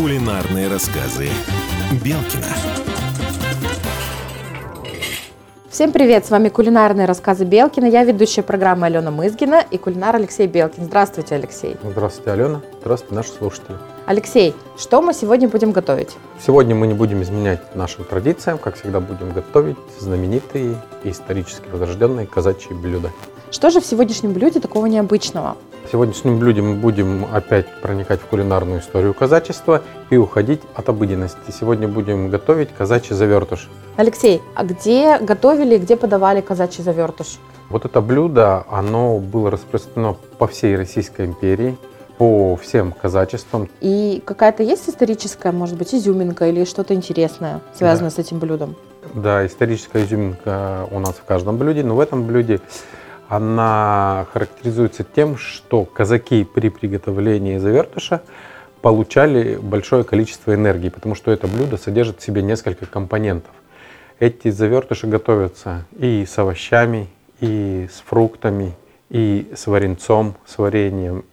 Кулинарные рассказы Белкина. Всем привет! С вами кулинарные рассказы Белкина. Я ведущая программы Алена Мызгина и кулинар Алексей Белкин. Здравствуйте, Алексей. Здравствуйте, Алена. Здравствуйте, наши слушатели. Алексей, что мы сегодня будем готовить? Сегодня мы не будем изменять нашим традициям. Как всегда, будем готовить знаменитые и исторически возрожденные казачьи блюда. Что же в сегодняшнем блюде такого необычного? Сегодняшнем блюде мы будем опять проникать в кулинарную историю казачества и уходить от обыденности. Сегодня будем готовить казачий завертыш. Алексей, а где готовили, где подавали казачий завертыш? Вот это блюдо, оно было распространено по всей Российской империи, по всем казачествам. И какая-то есть историческая, может быть, изюминка или что-то интересное, связанное Да. с этим блюдом? Да, историческая изюминка у нас в каждом блюде, но в этом блюде она характеризуется тем, что казаки при приготовлении завертыша получали большое количество энергии, потому что это блюдо содержит в себе несколько компонентов. Эти завертыши готовятся и с овощами, и с фруктами, и с варенцом, с вареньем.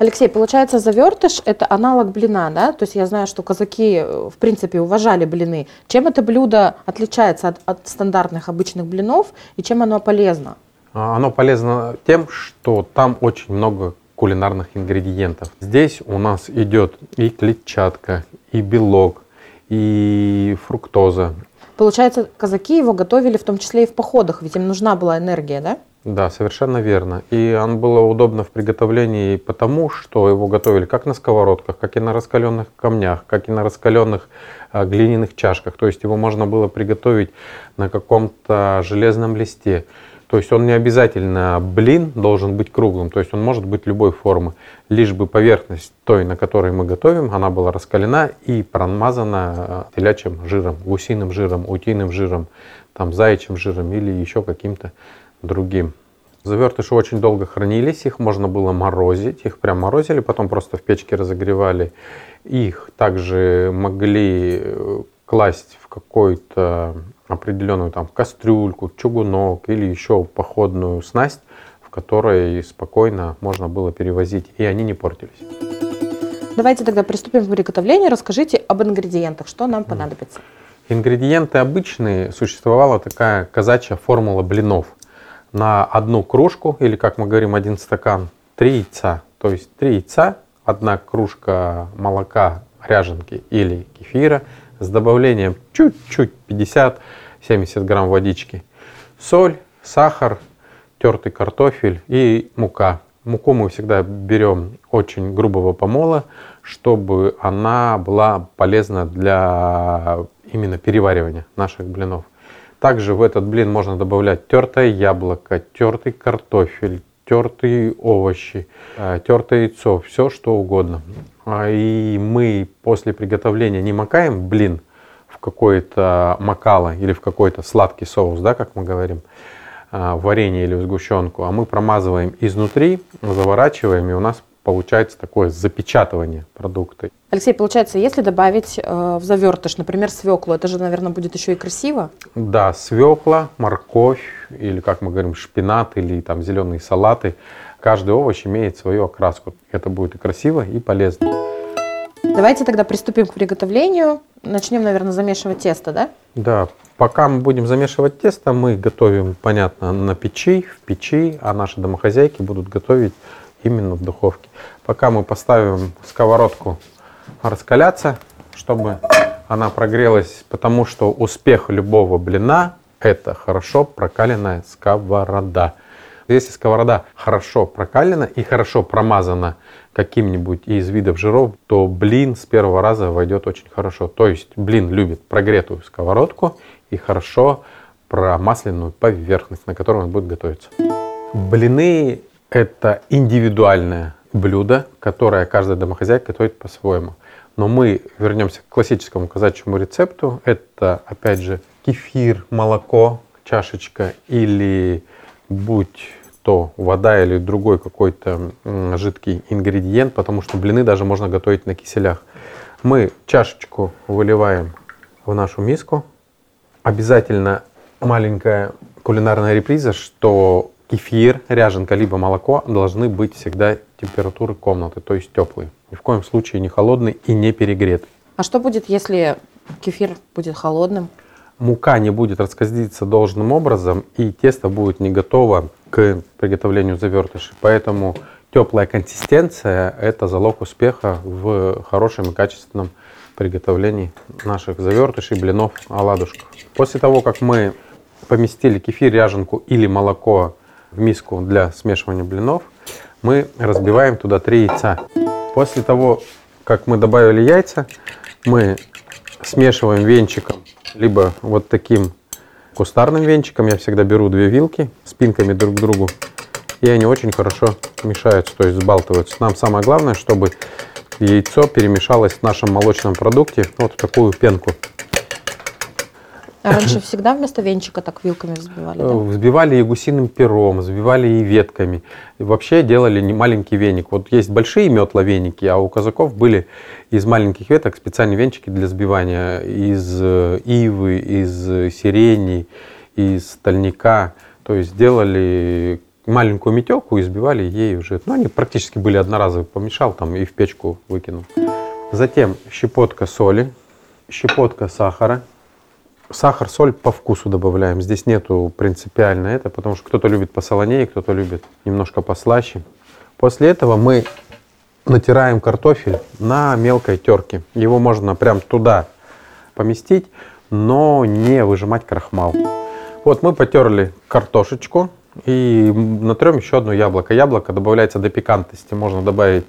Алексей, получается, завертыш – это аналог блина, да? То есть я знаю, что казаки, э, в принципе, уважали блины. Чем это блюдо отличается от, от стандартных обычных блинов и чем оно полезно? А, Оно полезно тем, что там очень много кулинарных ингредиентов. Здесь у нас идет и клетчатка, и белок, и фруктоза. Получается, казаки его готовили в том числе и в походах, ведь им нужна была энергия, да? Да, совершенно верно. И он было удобно в приготовлении потому, что его готовили как на сковородках, как и на раскаленных камнях, как и на раскаленных а, глиняных чашках. То есть его можно было приготовить на каком-то железном листе. То есть он не обязательно блин должен быть круглым, то есть он может быть любой формы, лишь бы поверхность той, на которой мы готовим, она была раскалена и промазана а, телячьим жиром, гусиным жиром, утиным жиром, там, заячьим жиром или еще каким-то другим. Завертыши очень долго хранились, их можно было морозить, их прям морозили, потом просто в печке разогревали. Их также могли э, класть в какую-то определенную там кастрюльку, чугунок или еще походную снасть, в которой спокойно можно было перевозить, и они не портились. Давайте тогда приступим к приготовлению. Расскажите об ингредиентах, что нам понадобится. Ингредиенты обычные. Существовала такая казачья формула блинов. На одну кружку, или как мы говорим, один стакан, три яйца. То есть три яйца, одна кружка молока, ряженки или кефира с добавлением чуть-чуть 50-70 грамм водички. Соль, сахар, тертый картофель и мука. Муку мы всегда берем очень грубого помола, чтобы она была полезна для именно переваривания наших блинов. Также в этот блин можно добавлять тертое яблоко, тертый картофель, тертые овощи, э, тертое яйцо, все что угодно. А И мы после приготовления не макаем блин в какое-то макало или в какой-то сладкий соус, да, как мы говорим, в варенье или в сгущенку, а мы промазываем изнутри, заворачиваем, и у нас получается такое запечатывание продукта. Алексей, получается, если добавить э, в завертыш, например, свеклу, это же, наверное, будет еще и красиво. Да, свекла, морковь или, как мы говорим, шпинат или там зеленые салаты. Каждый овощ имеет свою окраску. Это будет и красиво, и полезно. Давайте тогда приступим к приготовлению. Начнем, наверное, замешивать тесто, да? Да, пока мы будем замешивать тесто, мы готовим, понятно, на печи, в печи, а наши домохозяйки будут готовить именно в духовке. Пока мы поставим сковородку раскаляться, чтобы она прогрелась, потому что успех любого блина – это хорошо прокаленная сковорода. Если сковорода хорошо прокалена и хорошо промазана каким-нибудь из видов жиров, то блин с первого раза войдет очень хорошо. То есть блин любит прогретую сковородку и хорошо промасленную поверхность, на которой он будет готовиться. Блины – это индивидуальное блюдо, которое каждая домохозяйка готовит по-своему. Но мы вернемся к классическому казачьему рецепту. Это, опять же, кефир, молоко, чашечка или будь то вода или другой какой-то жидкий ингредиент, потому что блины даже можно готовить на киселях. Мы чашечку выливаем в нашу миску. Обязательно маленькая кулинарная реприза, что кефир, ряженка либо молоко должны быть всегда температуры комнаты, то есть теплый. Ни в коем случае не холодный и не перегретый. А что будет, если кефир будет холодным? Мука не будет раскоздиться должным образом, и тесто будет не готово к приготовлению завертышей. Поэтому теплая консистенция – это залог успеха в хорошем и качественном приготовлении наших завертышей, блинов, оладушков. После того, как мы поместили кефир, ряженку или молоко в миску для смешивания блинов, мы разбиваем туда три яйца. После того, как мы добавили яйца, мы смешиваем венчиком, либо вот таким кустарным венчиком. Я всегда беру две вилки спинками друг к другу, и они очень хорошо мешаются, то есть сбалтываются. Нам самое главное, чтобы яйцо перемешалось в нашем молочном продукте вот в такую пенку. А раньше всегда вместо венчика так вилками взбивали, да? Взбивали и гусиным пером, взбивали и ветками. И вообще делали не маленький веник. Вот есть большие метла веники, а у казаков были из маленьких веток специальные венчики для взбивания из э, ивы, из сирени, из стальника. То есть делали маленькую метелку и взбивали ей уже. Ну, они практически были одноразовые. Помешал там и в печку выкинул. Затем щепотка соли, щепотка сахара, Сахар, соль по вкусу добавляем. Здесь нету принципиально это, потому что кто-то любит посолонее, кто-то любит немножко послаще. После этого мы натираем картофель на мелкой терке. Его можно прям туда поместить, но не выжимать крахмал. Вот мы потерли картошечку и натрем еще одно яблоко. Яблоко добавляется до пикантности. Можно добавить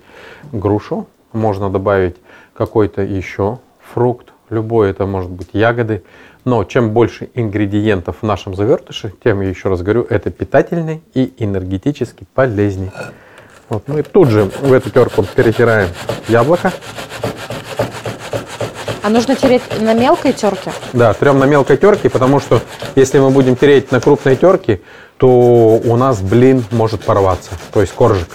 грушу, можно добавить какой-то еще фрукт. Любой это может быть ягоды. Но чем больше ингредиентов в нашем завертыше, тем, я еще раз говорю, это питательней и энергетически полезней. Вот мы тут же в эту терку перетираем яблоко. А нужно тереть на мелкой терке? Да, трем на мелкой терке, потому что если мы будем тереть на крупной терке, то у нас блин может порваться, то есть коржик.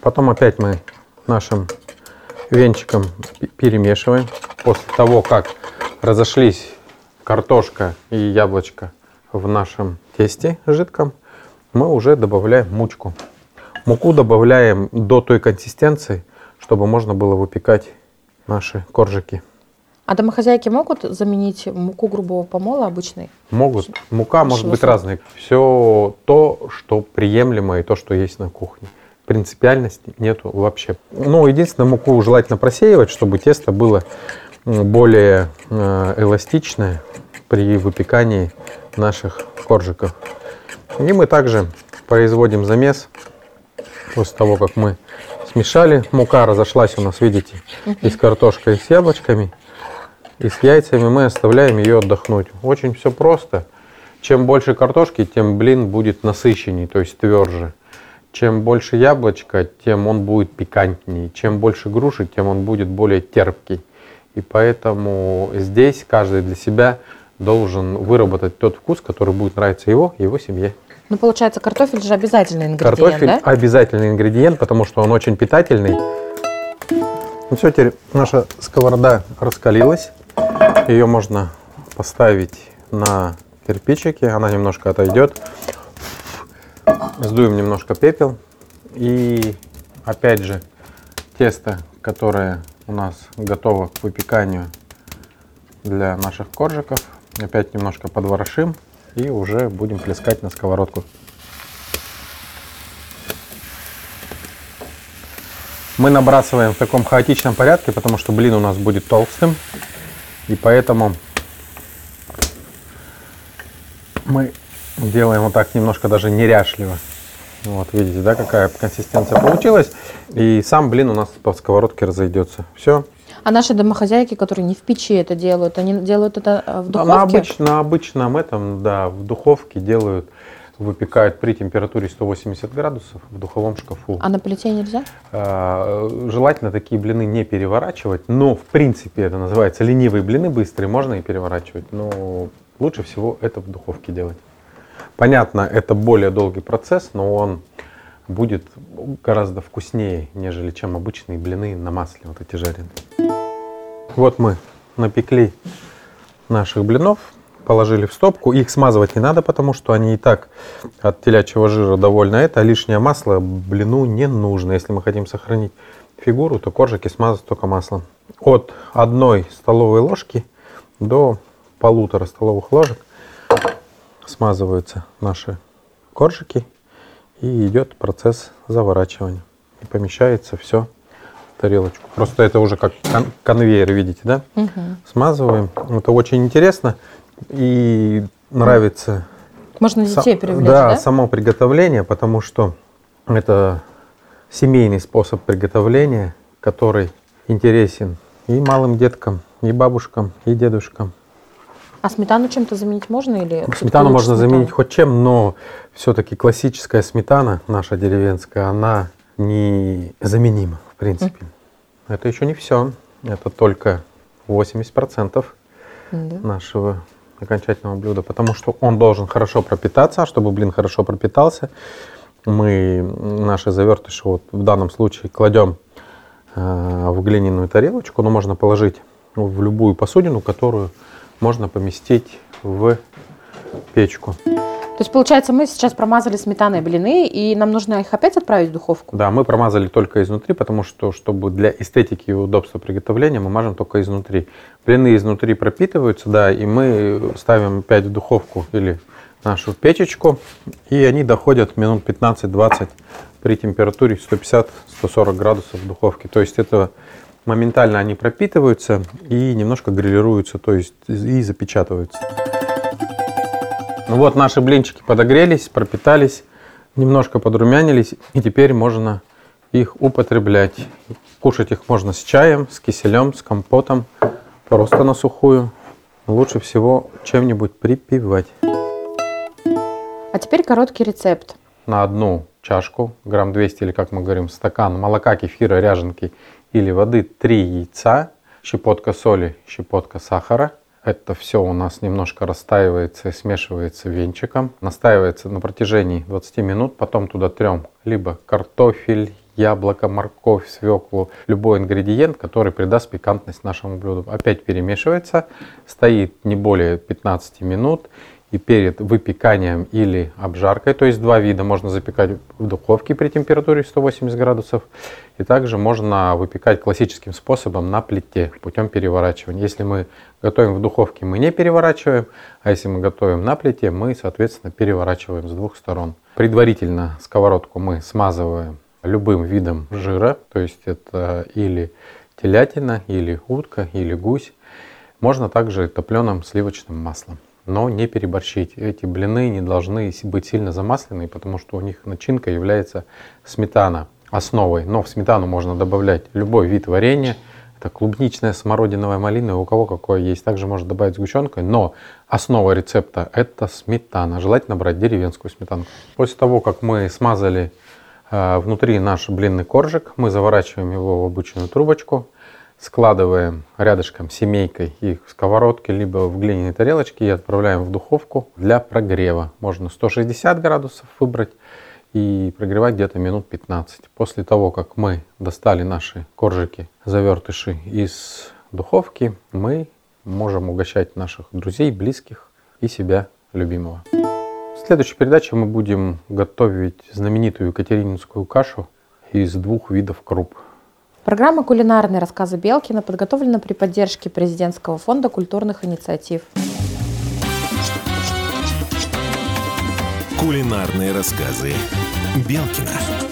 Потом опять мы нашим венчиком перемешиваем. После того, как разошлись картошка и яблочко в нашем тесте жидком, мы уже добавляем мучку. Муку добавляем до той консистенции, чтобы можно было выпекать наши коржики. А домохозяйки могут заменить муку грубого помола обычной? Могут. Мука может быть разной. Все то, что приемлемо и то, что есть на кухне принципиальности нету вообще. Ну, единственное, муку желательно просеивать, чтобы тесто было более э, эластичное при выпекании наших коржиков. И мы также производим замес после того, как мы смешали. Мука разошлась у нас, видите, и с картошкой, и с яблочками, и с яйцами. Мы оставляем ее отдохнуть. Очень все просто. Чем больше картошки, тем блин будет насыщенней, то есть тверже. Чем больше яблочка, тем он будет пикантнее. Чем больше груши, тем он будет более терпкий. И поэтому здесь каждый для себя должен выработать тот вкус, который будет нравиться его и его семье. Ну, получается, картофель же обязательный ингредиент, Картофель да? обязательный ингредиент, потому что он очень питательный. Ну все, теперь наша сковорода раскалилась. Ее можно поставить на кирпичики, она немножко отойдет. Сдуем немножко пепел. И опять же, тесто, которое у нас готово к выпеканию для наших коржиков, опять немножко подворошим и уже будем плескать на сковородку. Мы набрасываем в таком хаотичном порядке, потому что блин у нас будет толстым. И поэтому мы делаем вот так немножко даже неряшливо. Вот, видите, да, какая консистенция получилась. И сам блин у нас по сковородке разойдется. Все. А наши домохозяйки, которые не в печи это делают, они делают это э, в духовке? На, обыч, на обычном этом, да, в духовке делают, выпекают при температуре 180 градусов в духовом шкафу. А на плите нельзя? А, желательно такие блины не переворачивать, но в принципе это называется ленивые блины быстрые, можно и переворачивать, но лучше всего это в духовке делать. Понятно, это более долгий процесс, но он будет гораздо вкуснее, нежели чем обычные блины на масле, вот эти жареные. Вот мы напекли наших блинов. положили в стопку. Их смазывать не надо, потому что они и так от телячьего жира довольно это. А лишнее масло блину не нужно. Если мы хотим сохранить фигуру, то коржики смазать только маслом. От одной столовой ложки до полутора столовых ложек смазываются наши коржики и идет процесс заворачивания. И помещается все в тарелочку. Просто это уже как кон конвейер, видите, да? Угу. Смазываем. Это очень интересно и нравится. Можно детей привлечь, да, да? само приготовление, потому что это семейный способ приготовления, который интересен и малым деткам, и бабушкам, и дедушкам. А сметану чем-то заменить можно или? Сметану можно сметану? заменить хоть чем, но все-таки классическая сметана, наша деревенская, она незаменима, в принципе. Mm. Это еще не все. Это только 80% mm. нашего окончательного блюда, потому что он должен хорошо пропитаться, а чтобы блин хорошо пропитался, мы наши завертыши вот в данном случае кладем э, в глиняную тарелочку, но можно положить в любую посудину, которую можно поместить в печку. То есть, получается, мы сейчас промазали сметаной блины, и нам нужно их опять отправить в духовку? Да, мы промазали только изнутри, потому что, чтобы для эстетики и удобства приготовления, мы мажем только изнутри. Блины изнутри пропитываются, да, и мы ставим опять в духовку или нашу печечку, и они доходят минут 15-20 при температуре 150-140 градусов в духовке. То есть это моментально они пропитываются и немножко грилируются, то есть и запечатываются. Ну вот наши блинчики подогрелись, пропитались, немножко подрумянились, и теперь можно их употреблять. Кушать их можно с чаем, с киселем, с компотом, просто на сухую. Лучше всего чем-нибудь припивать. А теперь короткий рецепт. На одну чашку, грамм 200 или, как мы говорим, стакан молока, кефира, ряженки или воды 3 яйца, щепотка соли, щепотка сахара. Это все у нас немножко растаивается и смешивается венчиком. Настаивается на протяжении 20 минут. Потом туда трем либо картофель, яблоко, морковь, свеклу, любой ингредиент, который придаст пикантность нашему блюду. Опять перемешивается, стоит не более 15 минут и перед выпеканием или обжаркой, то есть два вида, можно запекать в духовке при температуре 180 градусов, и также можно выпекать классическим способом на плите путем переворачивания. Если мы готовим в духовке, мы не переворачиваем, а если мы готовим на плите, мы, соответственно, переворачиваем с двух сторон. Предварительно сковородку мы смазываем любым видом жира, то есть это или телятина, или утка, или гусь. Можно также топленым сливочным маслом но не переборщить. Эти блины не должны быть сильно замасленные, потому что у них начинка является сметана основой. Но в сметану можно добавлять любой вид варенья. Это клубничная, смородиновая, малиновая, у кого какое есть. Также можно добавить сгущенкой, но основа рецепта это сметана. Желательно брать деревенскую сметанку. После того, как мы смазали э, внутри наш блинный коржик, мы заворачиваем его в обычную трубочку складываем рядышком семейкой их в сковородке, либо в глиняной тарелочке и отправляем в духовку для прогрева. Можно 160 градусов выбрать и прогревать где-то минут 15. После того, как мы достали наши коржики, завертыши из духовки, мы можем угощать наших друзей, близких и себя любимого. В следующей передаче мы будем готовить знаменитую екатерининскую кашу из двух видов круп. Программа «Кулинарные рассказы Белкина» подготовлена при поддержке Президентского фонда культурных инициатив. Кулинарные рассказы Белкина.